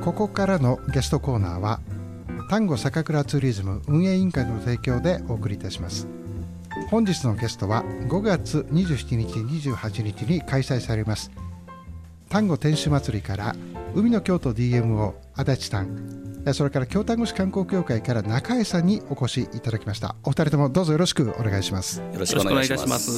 ここからのゲストコーナーは丹後酒倉ツーリズム運営委員会の提供でお送りいたします。本日のゲストは5月27日28日に開催されます。丹後天守祭りから海の京都 DMO 足立さんそれから京丹後市観光協会から中江さんにお越しいただきました。お二人ともどうぞよろしくお願いします。よろしくお願いします。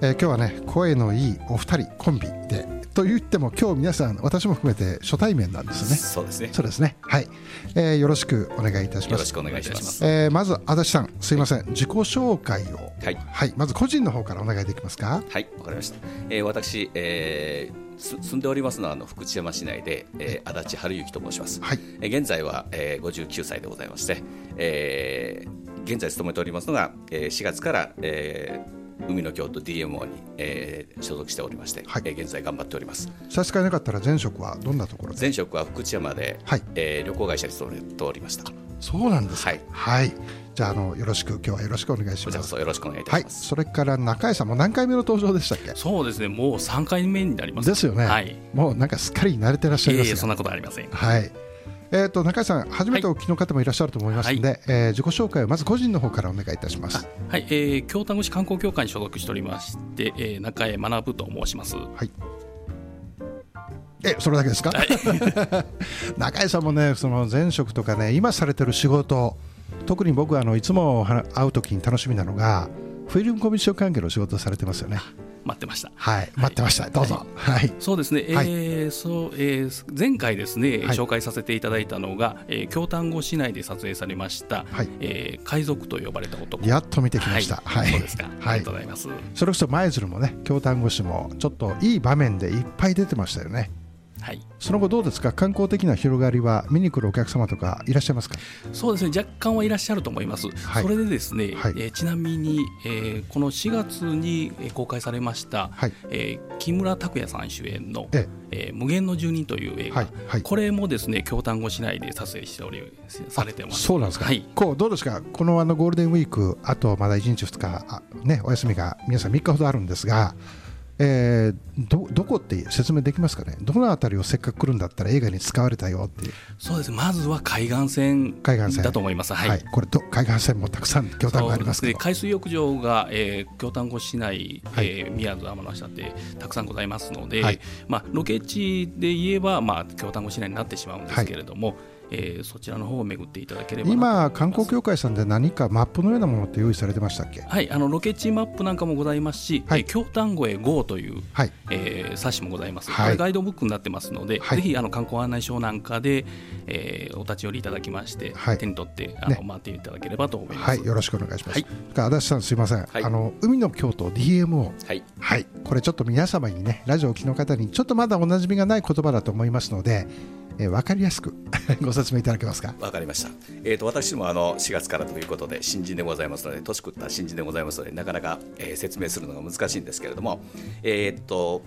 えー、今日はね声のいいお二人コンビでと言っても今日皆さん私も含めて初対面なんですね。そうですね。そうですね。はい、えー、よろしくお願いいたします。よろしくお願いします、えー、まず足立さんすいません、はい、自己紹介を。はい、はい、まず個人の方からお願いできますか？はい。わかりました、えー、私、えー住んでおりますのはあの福知山市内で、えー、足立春之と申します、はい、えー、現在は、えー、59歳でございまして、えー、現在勤めておりますのが、えー、4月から、えー、海の京都 DMO に、えー、所属しておりまして、はい、えー、現在頑張っております。差し支えなかったら前職はどんなところ前職は福知山で、はい。えー、旅行会社に勤めておりました。そうなんですはい、はいじゃあのよろしく今日はよろしくお願いします。よろしくお願いいたします。はい、それから中井さんも何回目の登場でしたっけ？そうですね。もう三回目になります。ですよね。はい。もうなんかすっかり慣れてらっしゃいますいえいえそんなことありません。はい。えーと、中井さん、初めてお聞きの方もいらっしゃると思いますので、はい、えー、自己紹介をまず個人の方からお願いいたします。はい、えー、京丹後市観光協会に所属しておりまして、えー、中江学と申します。はい。えそれだけですか、はい、中井さんもねその前職とかね今されてる仕事特に僕はあのいつも会う時に楽しみなのがフィルムコミッション関係の仕事をされてますよね。待ってました。はい、待ってました。どうぞ。はい。そうですね。えー、そう、えー、前回ですね、紹介させていただいたのが、えー、京丹後市内で撮影されました。はい、えー、海賊と呼ばれた男。やっと見てきました。はい。そうですか。ありがとうございます。それこそ舞鶴もね、京丹後市もちょっといい場面でいっぱい出てましたよね。はい、その後どうですか？観光的な広がりは見に来るお客様とかいらっしゃいますか？そうですね。若干はいらっしゃると思います、はい、それでですね、はい、えー、ちなみに、えー、この4月に公開されました、はい、えー、木村拓哉さん主演の、ええ。ー、無限の住人という映画、これもですね京丹後市内で撮影しておりされてます。そうなんですか、はい、こうどうですか？このあのゴールデンウィークあとまだ1日2日ねお休みが皆さん3日ほどあるんですがえー、どどこって説明できますかね、どの辺りをせっかく来るんだったら映画に使われたよっていう。そうです。まずは海岸線海岸線。だと思います、はい、はい、これど、海岸線もたくさん、京丹後ありますけど。海水浴場が、えー、京丹後市内、はい、えー、宮津、天下ってたくさんございますので、はい、まあ、ロケ地で言えば、まあ、京丹後市内になってしまうんですけれども。はいえー、そちらの方を巡っていただければ今、観光協会さんで何かマップのようなものって用意されてましたっけ？はいあのロケ地マップなんかもございますし、はい、京丹後へ GO という、はい。えー、冊子もございます、はい、ガイドブックになってますので、はい、ぜひあの観光案内書なんかで、えー、お立ち寄りいただきまして、はい、手に取ってあの、ね、回っていただければと思います、はい、よろしくお願いします、はい、足立さんすみません、はい、あの海の京都 DMO、はい、はい、これちょっと皆様にねラジオを聴きの方にちょっとまだおなじみがない言葉だと思いますのでえー、分かりやすく ご説明いただけますか？分かりました、えーと、私もあの4月からということで新人でございますので年食った新人でございますのでなかなか、えー、説明するのが難しいんですけれどもえっ、ー、と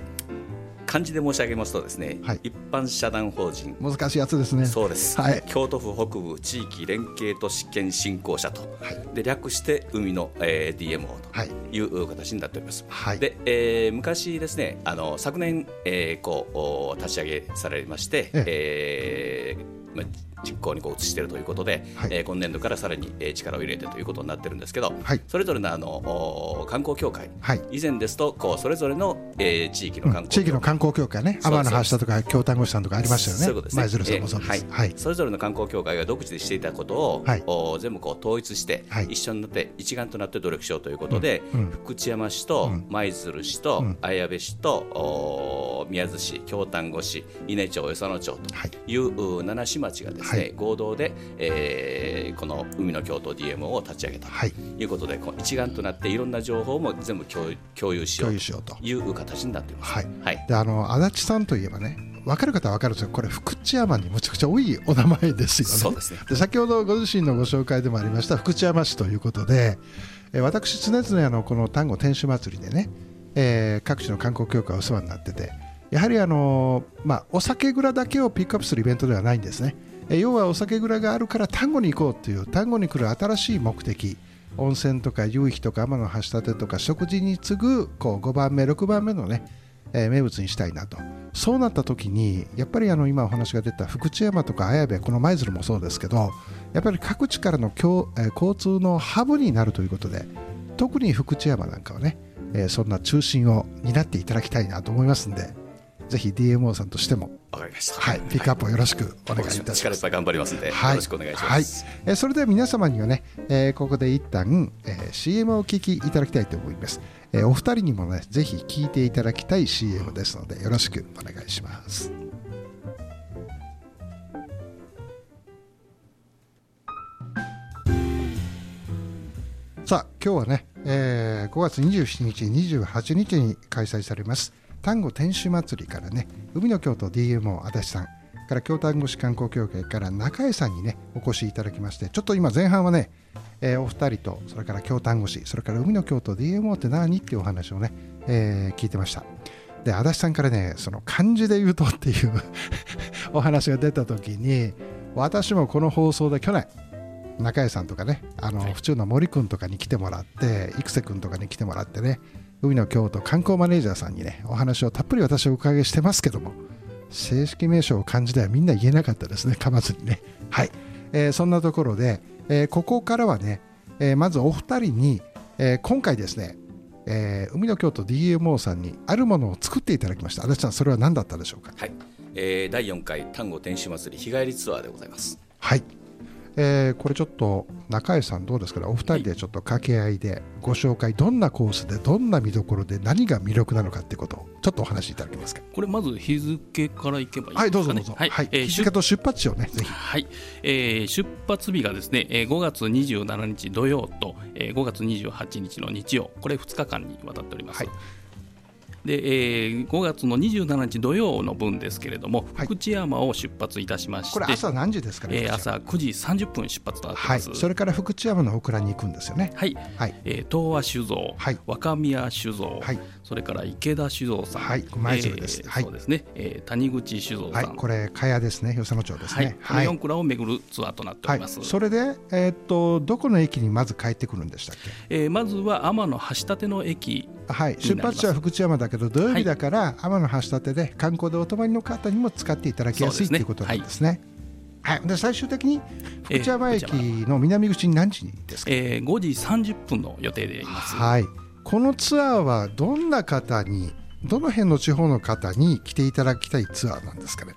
漢字で申し上げますとですね、はい、一般社団法人。難しいやつですね。そうです、はい、京都府北部地域連携都市圏振興者と、はい、で略して海の、えー、DMO とい。う形になっております、はい、で、えー、昔ですねあの昨年、えー、こう立ち上げされまして、え。えーまあ実行にこう移しているということで、はい、えー、今年度からさらに、えー、力を入れてということになってるんですけど、はい、それぞれのあの観光協会、はい、以前ですとこうそれぞれの、えー、地域の観光、うん、地域の観光協会ね。天橋下とか京丹後市さんとかありましたよね。そういうことですね。舞鶴さんもそうです、えー、はい、それぞれの観光協会が独自でしていたことを、はい、お全部こう統一して、はい、一緒になって一丸となって努力しようということで、うん。うん、福知山市と舞鶴市と綾部市とお宮津市京丹後市伊根町与謝野町とい。う、はい、七市町がですね、合同でえー、この海の京都 DMO を立ち上げたということで、はい、一丸となっていろんな情報も全部共共有しようという形になっています。はい、はい、であの足立さんといえばね分かる方は分かるんですけどこれ福知山にむちゃくちゃ多いお名前ですよね。そうですねで先ほどご自身のご紹介でもありました福知山市ということで、えー、私常々あのこの丹後天守祭りでね、えー、各地の観光協会お世話になっててやはりあの、まあ、お酒蔵だけをピックアップするイベントではないんですね。要はお酒蔵があるから丹後に行こうという丹後に来る新しい目的。温泉とか夕日とか天橋立とか食事に次ぐこう5番目6番目のね、えー、名物にしたいなと。そうなった時にやっぱりあの今お話が出た福知山とか綾部この舞鶴もそうですけどやっぱり各地からの交,、えー、交通のハブになるということで特に福知山なんかはね、えー、そんな中心を担っていただきたいなと思いますんでぜひ DMO さんとしてもわかりました。はい、ピックアップをよろしくお願いいたします。力いっぱい頑張りますんで、はい、よろしくお願いします。はい、えー、それでは皆様にはね、えー、ここで一旦、えー、CM をお聞きいただきたいと思います。えー、お二人にもね、ぜひ聞いていただきたい CM ですので、よろしくお願いします。さあ今日はね、えー、5月27日、28日に開催されます丹後天守祭りからね海の京都 DMO 足立さんから京丹後市観光協会から中江さんにねお越しいただきましてちょっと今前半はね、えー、お二人とそれから京丹後市それから海の京都 DMO って何？っていうお話をね、えー、聞いてました。で足立さんからねその漢字で言うとっていう お話が出た時に私もこの放送で去年中江さんとかねあの、はい、府中の森君とかに来てもらって生瀬君とかに来てもらってね海の京都観光マネージャーさんにねお話をたっぷり私お伺いしてますけども正式名称を漢字ではみんな言えなかったですね噛まずにね。はい、えー、そんなところで、えー、ここからはね、えー、まずお二人に、え今回ですねえー、海の京都 DMO さんにあるものを作っていただきました。足立さんそれは何だったでしょうか？はい、えー、第4回丹後天守祭り日帰りツアーでございます。はいえー、これちょっと中江さんどうですかね？お二人でちょっと掛け合いでご紹介どんなコースでどんな見どころで何が魅力なのかっていうことをちょっとお話しいただけます。かこれまず日付からいけばいいですかねはいどうぞ。どうぞはい、はい、えー、日付と出発地をねぜひ。はい、えー、出発日がですね5月27日土曜と5月28日の日曜。これ2日間にわたっております、はいで、えー、5月の27日土曜の分ですけれども、はい、福知山を出発いたしまして、これ朝何時ですかね、えー、朝9時30分出発となってます、はい、それから福知山の大倉に行くんですよね。はい、はい、えー、東和酒造、はい、若宮酒造、はい、それから池田酒造さん、はい、舞鶴です、えー、はい、そうですね、えー、谷口酒造さん、はい、これ茅ですね、与謝野町ですね。はい、この4蔵を巡るツアーとなっております。それで、えー、っとどこの駅にまず帰ってくるんでしたっけ？えー、まずは天橋立の駅はい、出発地は福知山だけど土曜日だから、天橋立で観光でお泊まりの方にも使っていただきやすいと、いうことなんですね。はい、で最終的に福知山駅の南口に何時にですか、えー、5時30分の予定でいます、はい、このツアーはどんな方にどの辺の地方の方に来ていただきたいツアーなんですかね？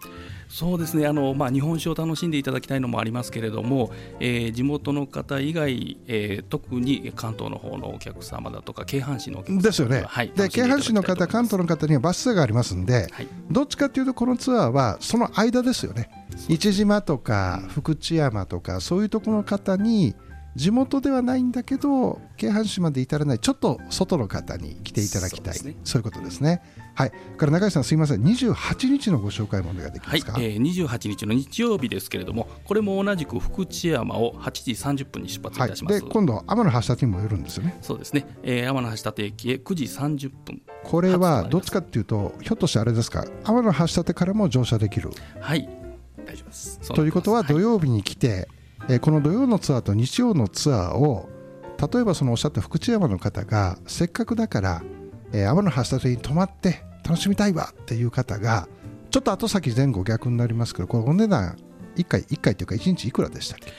そうですね。あの、まあ、日本酒を楽しんでいただきたいのもありますけれども、えー、地元の方以外、えー、特に関東の方のお客様だとか京阪神のお客様ですよね、はい、で京阪神の方関東の方にはバスツアーがありますんで、はい、どっちかというとこのツアーはその間ですよね市島とか福知山とかそういうところの方に地元ではないんだけど京阪市まで至らないちょっと外の方に来ていただきたい。そう、ね,、いうことですね。はい、から中井さんすみません。28日のご紹介もお願いできますか、はい。えー、28日の日曜日ですけれどもこれも同じく福知山を8時30分に出発いたします、はい、で今度天橋立にも寄るんですよね。そうですね、えー、天橋立駅へ9時30分。これはどっちかっていうとひょっとしてあれですか？天橋立からも乗車できる。はい。大丈夫です。ということは土曜日に来て、はいえー、この土曜のツアーと日曜のツアーを例えばそのおっしゃった福知山の方がせっかくだから、えー、天橋立に泊まって楽しみたいわっていう方がちょっと後先前後逆になりますけどこれお値段1回1回というか1日いくらでしたっけ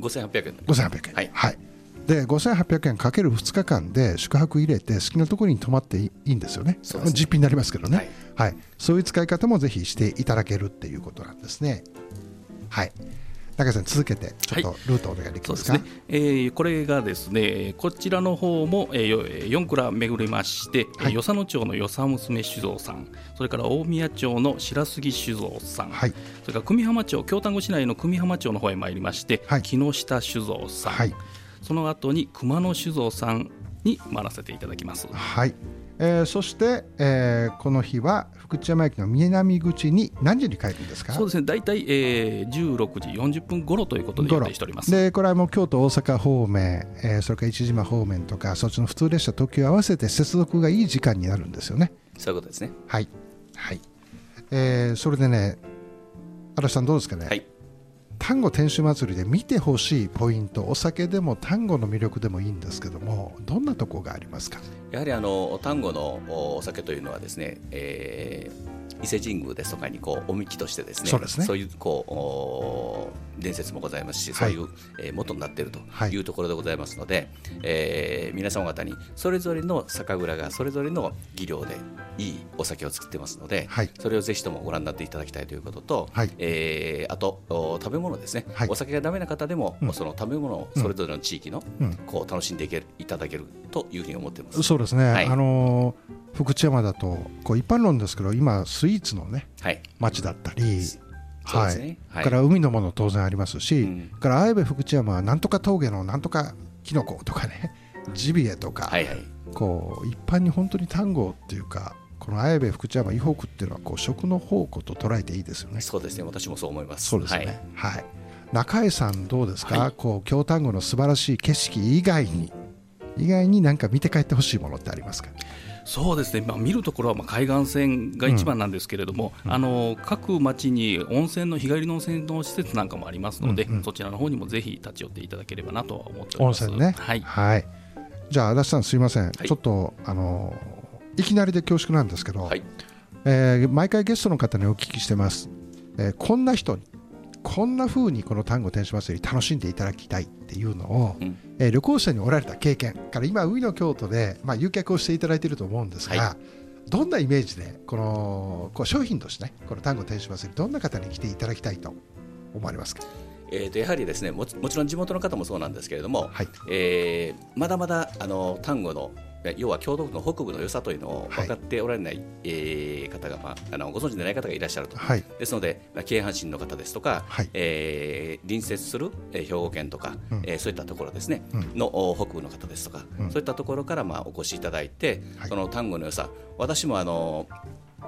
？5800円。5800円。はい、はい、で5800円かける2日間で宿泊入れて好きなところに泊まっていいんですよね。実費になりますけどね、はい、はい、そういう使い方もぜひしていただけるっていうことなんですね。はい中さん続けてちょっとルートお願いできますか、はい、ね。えー、これがですねこちらの方も、えー、4蔵巡りまして、はい、与謝野町の与謝娘酒造さんそれから大宮町の白杉酒造さん、はい、それから久美浜町京丹後市内の久美浜町の方へ参りまして、はい、木下酒造さん、はい、その後に熊野酒造さんに回らせていただきます。はい。えー、そして、えー、この日は福知山駅の南口に何時に帰るんですか？そうですね。大体、えー、16時40分頃ということで予定しております。でこれはもう京都大阪方面、えー、それから市島方面とかそっちの普通列車特急合わせて接続がいい時間になるんですよね。そういうことですね。はい。はい、えー、それでね足立さんどうですかね、はい丹後天守祭りで見てほしいポイントお酒でも丹後の魅力でもいいんですけどもどんなところがありますか？やはりあの丹後のお酒というのはですね、えー、伊勢神宮ですとかにこうおみきとしてですねそうですね。そういうこう伝説もございますし、そういう、えー、元になっているとい。うところでございますので、はい、えー、皆様方にそれぞれの酒蔵がそれぞれの技量でいいお酒を作ってますので、はい、それをぜひともご覧になっていただきたいということと、はい、えー、あと食べ物ですね、はい、お酒がダメな方でも、うん、その食べ物をそれぞれの地域の、うん、こう楽しんでいけるいただけるというふうに思ってます。そうですね、はい、あのー、福知山だとこう一般論ですけど今スイーツのね、はい、町だったりはい、ね。はい、から海のもの当然ありますし、うん、から綾部福知山はなんとか峠のなんとかきのことかねジビエとか、はいはい、こう一般に本当に単語っていうかこの綾部福知山以北っていうのはこう食の宝庫と捉えていいですよね。そうですね。私もそう思います。そうですね、はい、はい、中江さんどうですか、はい、こう京丹後の素晴らしい景色以外に以外に何か見て帰ってほしいものってありますか？そうですね、まあ、見るところはまあ海岸線が一番なんですけれども、うん、あの各町に温泉の日帰りの温泉の施設なんかもありますので、うんうん、そちらの方にもぜひ立ち寄っていただければなと思っております。温泉ね、はい、はい、じゃあ足立さんすいません、はい、ちょっとあのいきなりで恐縮なんですけど、はい、えー、毎回ゲストの方にお聞きしてます、えー、こんな人にこんなふうにこの単語天使祭り楽しんでいただきたいっていうのを、うん、えー、旅行者におられた経験から今海の京都で、まあ、誘客をしていただいていると思うんですが、はい、どんなイメージでこのこう商品としてねこの単語天使祭りどんな方に来ていただきたいと思われますか？えー、とやはりですねももちろん地元の方もそうなんですけれども、はい、えー、まだまだあの単語の要は京都府の北部の良さというのを分かっておられない、はい、えー、方が、まあ、あのご存知でない方がいらっしゃると、はい、ですので、まあ、京阪神の方ですとか、はい、えー、隣接する、えー、兵庫県とか、うん、えー、そういったところですね、うん、の北部の方ですとか、うん、そういったところから、まあ、お越しいただいて、その単語の良さ。私もあの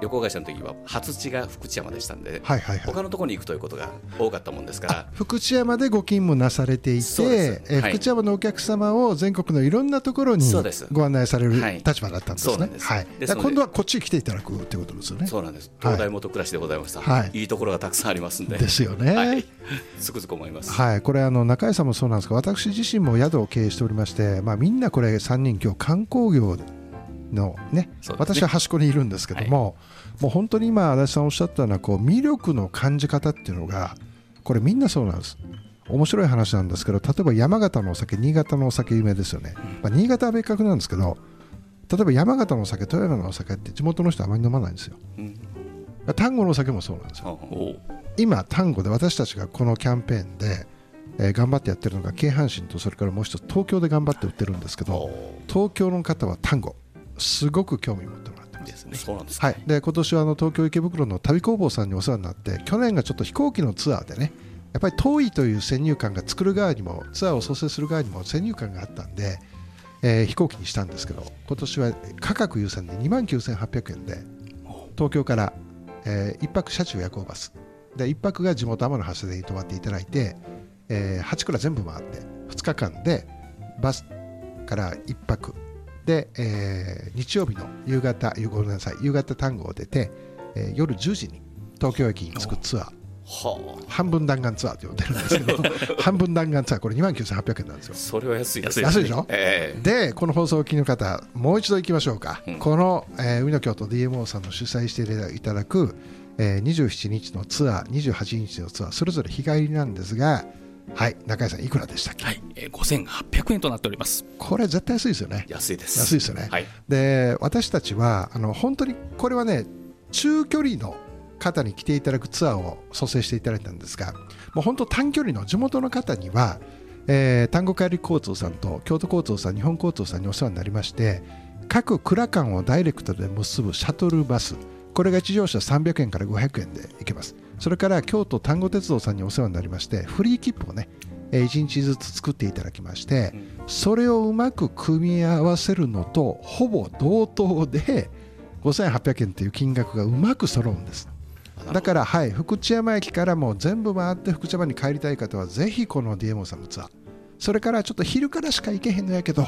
旅行会社の時は初地が福知山でしたんで、はいはいはい、他のところに行くということが多かったもんですから福知山でご勤務なされていて、え福知山のお客様を全国のいろんなところにご案内される立場だったんですね。はい、今度はこっちに来ていただくということですよね。そうなんです。東大元暮らしでございました。はい、いいところがたくさんありますんで。ですよね。はい、つくづく思います。はい、これあの中井さんもそうなんですが、私自身も宿を経営しておりまして、まあみんなこれ三人今日観光業のね、ね。私は端っこにいるんですけども。はい。もう本当に今足立さんおっしゃったようなこう魅力の感じ方っていうのがこれみんなそうなんです。面白い話なんですけど例えば山形のお酒新潟のお酒有名ですよね、まあ、新潟は別格なんですけど例えば山形のお酒富山のお酒って地元の人あまり飲まないんですよ、うん、丹後のお酒もそうなんですよ。今丹後で私たちがこのキャンペーンで、えー、頑張ってやってるのが京阪神とそれからもう一つ東京で頑張って売ってるんですけど東京の方は丹後すごく興味持ってますですね。そうなんです、はい。で今年はあの東京池袋の旅工房さんにお世話になって去年がちょっと飛行機のツアーでねやっぱり遠いという先入観が作る側にもツアーを創生する側にも先入観があったんで、えー、飛行機にしたんですけど今年は価格優先で2万9800円で東京から、えー、1泊車中夜行バスで1泊が地元天橋で泊まっていただいて、えー、8蔵全部回って2日間でバスから1泊で、えー、日曜日の夕方ごめんなさい夕方単語を出て、えー、夜10時に東京駅に着くツアー。はあ、半分弾丸ツアーと呼んでるんですけど 半分弾丸ツアーこれ2万9800円なんですよ。それは安い安い。安いでしょ、えー、でこの放送を聞きの方もう一度行きましょうか、うん、この、えー、海の京都 DMO さんの主催していただく、えー、27日のツアー28日のツアーそれぞれ日帰りなんですがはい中井さんいくらでしたっけ？はい、えー、5800円となっております。これ絶対安いですよね。安いです。安いですよね、はい、で私たちはあの本当にこれはね中距離の方に来ていただくツアーを蘇生していただいたんですがもう本当短距離の地元の方には、えー、丹後帰り交通さんと京都交通さん日本交通さんにお世話になりまして各蔵間をダイレクトで結ぶシャトルバスこれが1乗車300円から500円で行けますそれから京都丹後鉄道さんにお世話になりましてフリー切符をね1日ずつ作っていただきましてそれをうまく組み合わせるのとほぼ同等で5800円という金額がうまく揃うんです。だから、はい、福知山駅からも全部回って福知山に帰りたい方はぜひこの DMO さんのツアー。それからちょっと昼からしか行けへんのやけど、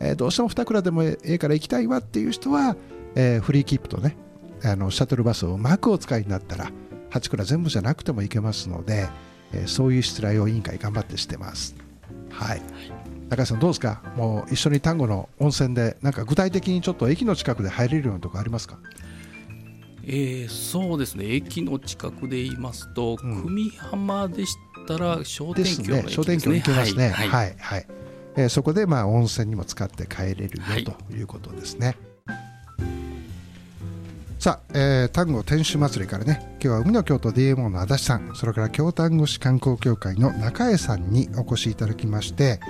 えー、どうしても2蔵でもええから行きたいわっていう人は、えー、フリーキープとねあのシャトルバスをうまくお使いになったら8蔵全部じゃなくても行けますので、えー、そういう失礼を委員会頑張ってしてます。はい、中井さんどうですか？もう一緒に丹後の温泉でなんか具体的にちょっと駅の近くで入れるようなとこありますか？えー、そうですね。駅の近くで言いますと、うん、久美浜でしたら商店橋の駅ですね。商店橋行けますね。はい、はい、はい、えー、そこでまあ温泉にも使って帰れるよ、はい、ということですね。さあ、えー、丹後天守祭りからね今日は海の京都 DMO の足立さんそれから京丹後市観光協会の中江さんにお越しいただきまして、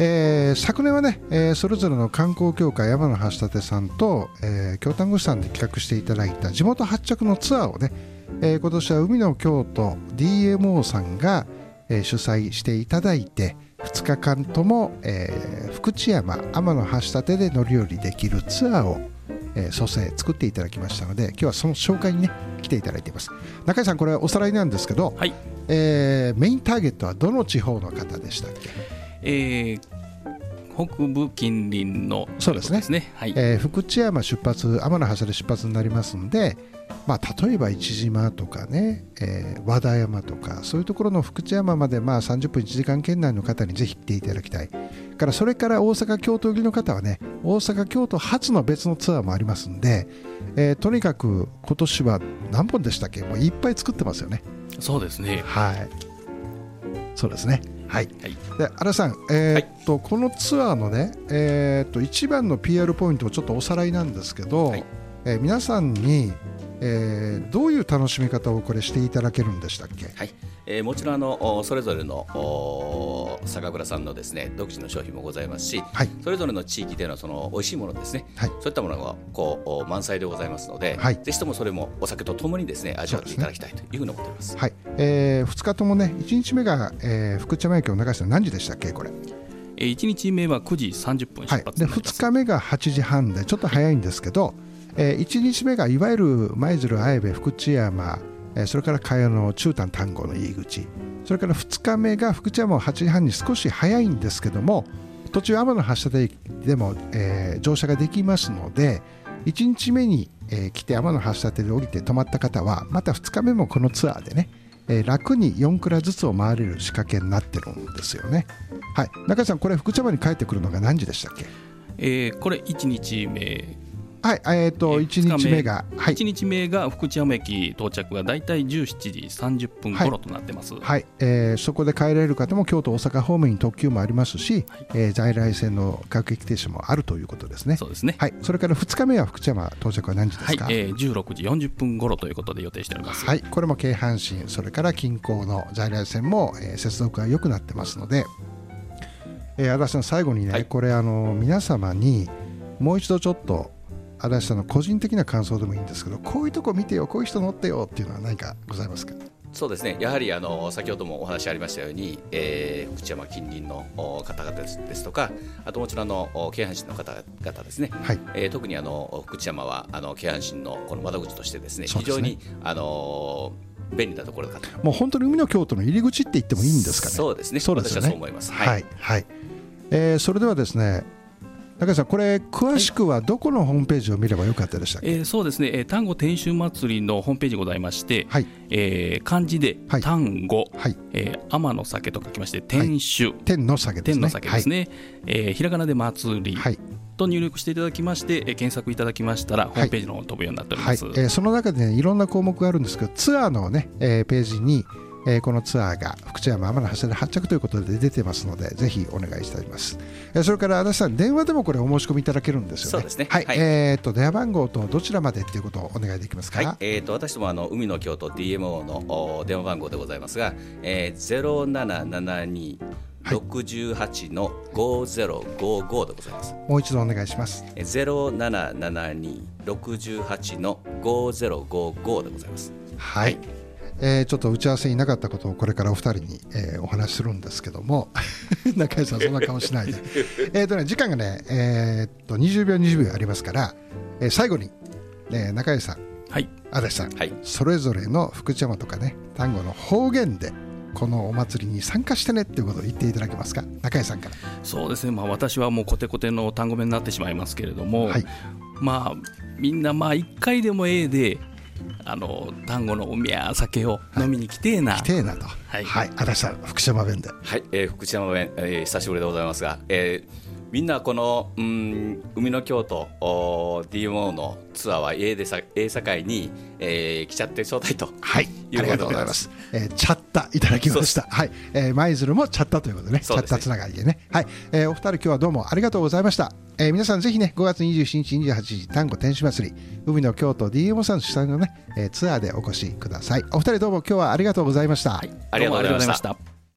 えー、昨年はね、えー、それぞれの観光協会山の橋立さんと、えー、京丹後市さんで企画していただいた地元発着のツアーをね、えー、今年は海の京都 DMO さんが、えー、主催していただいて2日間とも、えー、福知山天橋立で乗り降りできるツアーをえー、蘇生作っていただきましたので今日はその紹介にね来ていただいています。中井さんこれおさらいなんですけど、はい、えー、メインターゲットはどの地方の方でしたっけ、えー、北部近隣のそうですね、ね。はい。えー、福知山出発天橋で出発になりますんで、まあ、例えば市島とかね、えー、和田山とかそういうところの福知山までまあ30分1時間圏内の方にぜひ行っていただきたいからそれから大阪京都行きの方はね大阪京都初の別のツアーもありますんで、えー、とにかく今年は何本でしたっけ？もういっぱい作ってますよね。そうですね。はい。そうですね。はい、はい、で新さん、えー、っと、はい、このツアーのね、えー、っと一番の PR ポイントをちょっとおさらいなんですけど、はい、えー、皆さんに、えー、どういう楽しみ方をこれしていただけるんでしたっけ、はい。えー、もちろんあのそれぞれの酒蔵さんのですね独自の商品もございますし、はい、それぞれの地域でのその美味しいものですね、はい、そういったものがこう満載でございますので、はい、ぜひともそれもお酒とともにですね味わっていただきたいというふうに思っています。はい、えー、2日ともね1日目が、えー、福知山駅を流した何時でしたっけこれ？1日目は9時30分出発、はい、で2日目が8時半でちょっと早いんですけど、えー、1日目がいわゆる舞鶴綾部福知山それから茅野中丹丹後の入り口。それから2日目が福知山を8時半に少し早いんですけども途中天橋立でも、乗車ができますので1日目に、来て天橋立で降りて泊まった方はまた2日目もこのツアーでね、えー、楽に4蔵ずつを回れる仕掛けになってるんですよね。はい、中井さんこれ福知山に帰ってくるのが何時でしたっけ？えー、これ1日目はい、えっ、ー、と、一日目が、はい、1日目が福知山駅到着が大体17時30分頃となってます。はい、はい、えー、そこで帰られる方も京都、大阪方面に特急もありますし、はい、えー、在来線の各駅停車もあるということですね。そうですね。はい、それから2日目は福知山到着は何時ですか？はい、えー、16時40分頃ということで予定しております。はい、これも京阪神、それから近郊の在来線も、えー、接続が良くなってますので。えー、足立さん最後にね、はい、これあの皆様にもう一度ちょっと足立さんの個人的な感想でもいいんですけどこういうとこ見てよこういう人乗ってよっていうのは何かございますか？そうですね。やはりあの先ほどもお話ありましたように、えー、福知山近隣の方々ですとかあともちろんの京阪神の方々ですね、はい。えー、特にあの福知山はあの京阪神のこの窓口としてですね、ね、非常にあの便利なところかと。もう本当に海の京都の入り口って言ってもいいんですかね？そうですね。そうですね。そう思います。はい、はい、はい、えー、それではですね中井さん、これ、詳しくはどこのホームページを見ればよかったでしたっけ、はい、えー、そうですね、えー、丹後天守祭りのホームページございまして、はい。えー、漢字で、丹後、はい。えー、天の酒と書きまして、天守、はい、天の酒ですね。天の酒ですね、はい、えー、ひらがなで祭り、はい、と入力していただきまして、えー、検索いただきましたら、ホームページの方に飛ぶようになっております、はいはい、えー、その中で、ね、いろんな項目があるんですけど、ツアーの、ねえー、ページに、えー、このツアーが福知山天橋で発着ということで出てますのでぜひお願いしたいます、えー、それから足立さん電話でもこれお申し込みいただけるんですよね。そうですね。はい、はい、えー、と電話番号とどちらまでっていうことをお願いできますか、はい、えー、と私どもあの海の京都 DMO の電話番号でございますが、えー、0772 68の5055でございます。もう一度お願いします。ゼロ七七二六十八の五ゼロ五五でございます。はい、はいえー、ちょっと打ち合わせになかったことをこれからお二人に、えー、お話しするんですけども。中井さんそんな顔しないで。えとね時間がね、えー、っと20秒20秒ありますから、えー、最後に、えー、中井さん、はい、足立さん、はい、それぞれの福知山とかね丹後の方言でこのお祭りに参加してねっていうことを言っていただけますか？中井さんから。そうですね、まあ、私はもうコテコテの単語目になってしまいますけれども、はい、まあみんなまあ1回でも A であの単語の海や酒を飲みに来てえな、来てえなと。はい、はい、足立さん福島弁で。はい、えー、福島弁、えー、久しぶりでございますが、えー、みんなこの、うん、海の京都 DMO のツアーはええでさええ境に、えー、来ちゃってちょうだいと。はい。ありがとうございます、えー、チャッタいただきました。はい、えー、舞鶴もチャッタということでね、ね、チャッタつながりでね。はい、えー、お二人今日はどうもありがとうございました。えー、皆さんぜひね5月27日28時丹後天使祭り海の京都 DMO さん主催のね、えー、ツアーでお越しください。お二人どうも今日はありがとうございました、はい、ありがとうございました